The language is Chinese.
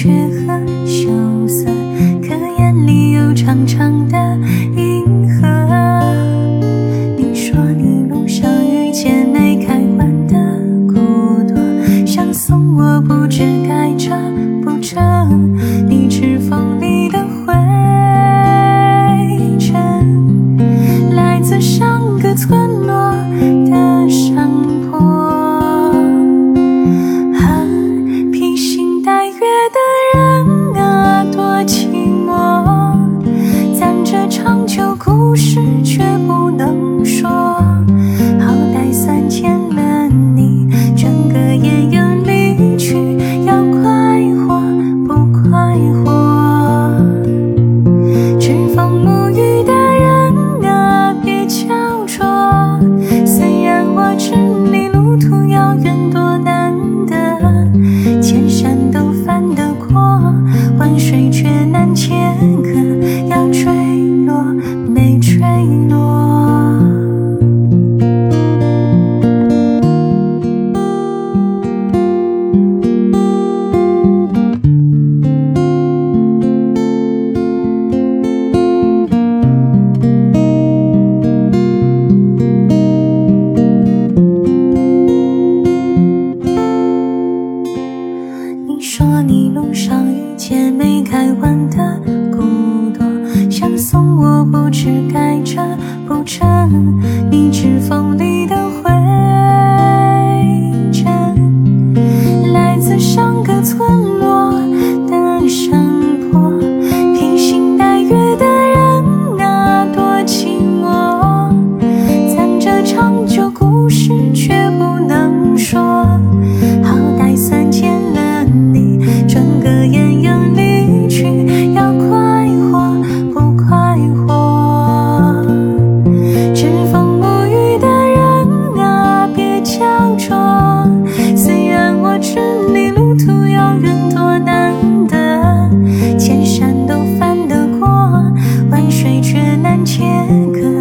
却很羞涩，可眼里有长长的银河。你说你路上遇见没开完的孤独，想送我不知该折不折，你指缝里的灰尘，来自上个村落万水却难牵难切割。